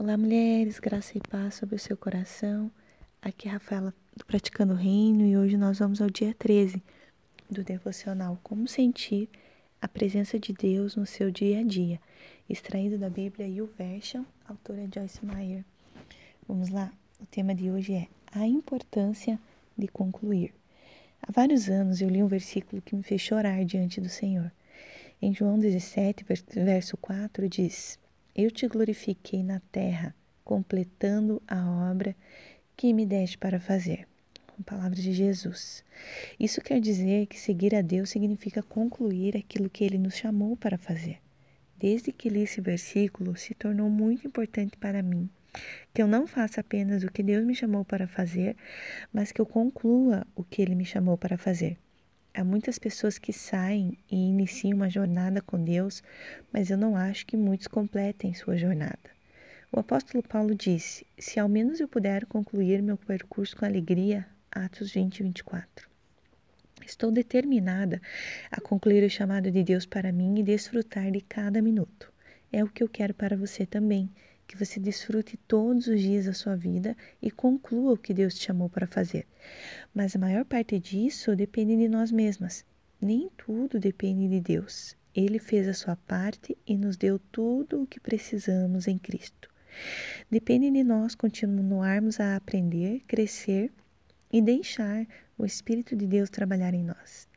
Olá, mulheres, graça e paz sobre o seu coração. Aqui é a Rafaela do Praticando o Reino e hoje nós vamos ao dia 13 do devocional Como Sentir a Presença de Deus no Seu Dia a Dia, extraído da Bíblia e o Version, autora Joyce Meyer. Vamos lá, o tema de hoje é a importância de concluir. Há vários anos eu li um versículo que me fez chorar diante do Senhor. Em João 17, verso 4, diz eu te glorifiquei na terra, completando a obra que me deste para fazer. Com palavras de Jesus. Isso quer dizer que seguir a Deus significa concluir aquilo que ele nos chamou para fazer. Desde que li esse versículo, se tornou muito importante para mim que eu não faça apenas o que Deus me chamou para fazer, mas que eu conclua o que ele me chamou para fazer. Há muitas pessoas que saem e iniciam uma jornada com Deus, mas eu não acho que muitos completem sua jornada. O apóstolo Paulo disse: Se ao menos eu puder concluir meu percurso com alegria, Atos 20, 24. Estou determinada a concluir o chamado de Deus para mim e desfrutar de cada minuto. É o que eu quero para você também, que você desfrute todos os dias da sua vida e conclua o que Deus te chamou para fazer. Mas a maior parte disso depende de nós mesmas. Nem tudo depende de Deus. Ele fez a sua parte e nos deu tudo o que precisamos em Cristo. Depende de nós continuarmos a aprender, crescer e deixar o Espírito de Deus trabalhar em nós.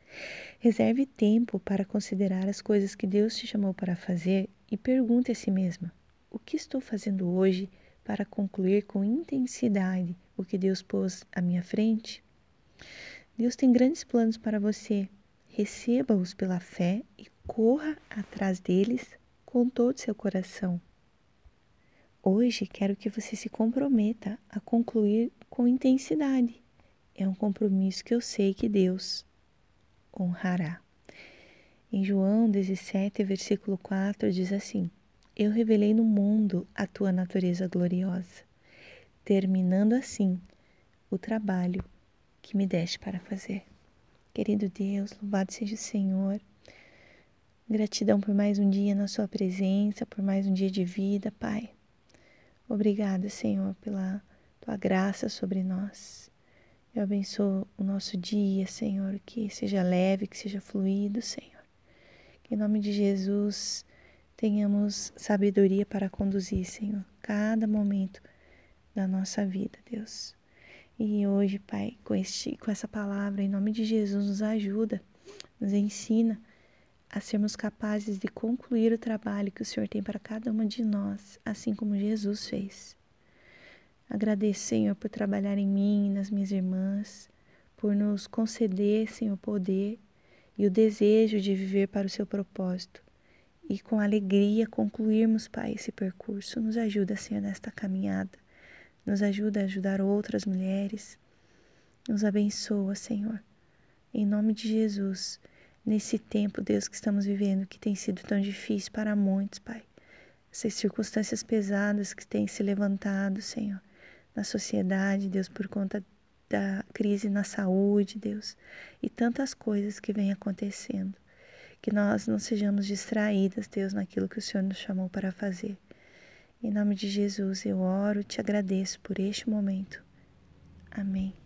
Reserve tempo para considerar as coisas que Deus te chamou para fazer e pergunte a si mesma: o que estou fazendo hoje para concluir com intensidade o que Deus pôs à minha frente? Deus tem grandes planos para você. Receba-os pela fé e corra atrás deles com todo seu coração. Hoje quero que você se comprometa a concluir com intensidade. É um compromisso que eu sei que Deus honrará. Em João 17, versículo 4, diz assim: eu revelei no mundo a tua natureza gloriosa, terminando assim o trabalho que me deste para fazer. Querido Deus, louvado seja o Senhor. Gratidão por mais um dia na Sua presença, por mais um dia de vida, Pai. Obrigada, Senhor, pela Tua graça sobre nós. Eu abençoo o nosso dia, Senhor, que seja leve, que seja fluido, Senhor. Que em nome de Jesus tenhamos sabedoria para conduzir, Senhor, cada momento da nossa vida, Deus. E hoje, Pai, com, este, com essa palavra, em nome de Jesus, nos ajuda, nos ensina a sermos capazes de concluir o trabalho que o Senhor tem para cada uma de nós, assim como Jesus fez. Agradeço, Senhor, por trabalhar em mim e nas minhas irmãs, por nos conceder, Senhor, o poder e o desejo de viver para o seu propósito e com alegria concluirmos, Pai, esse percurso. Nos ajuda, Senhor, nesta caminhada. Nos ajuda a ajudar outras mulheres. Nos abençoa, Senhor. Em nome de Jesus, nesse tempo, Deus, que estamos vivendo, que tem sido tão difícil para muitos, Pai. Essas circunstâncias pesadas que têm se levantado, Senhor, na sociedade, Deus, por conta da crise na saúde, Deus, e tantas coisas que vêm acontecendo que nós não sejamos distraídas, Deus, naquilo que o Senhor nos chamou para fazer. Em nome de Jesus eu oro, te agradeço por este momento. Amém.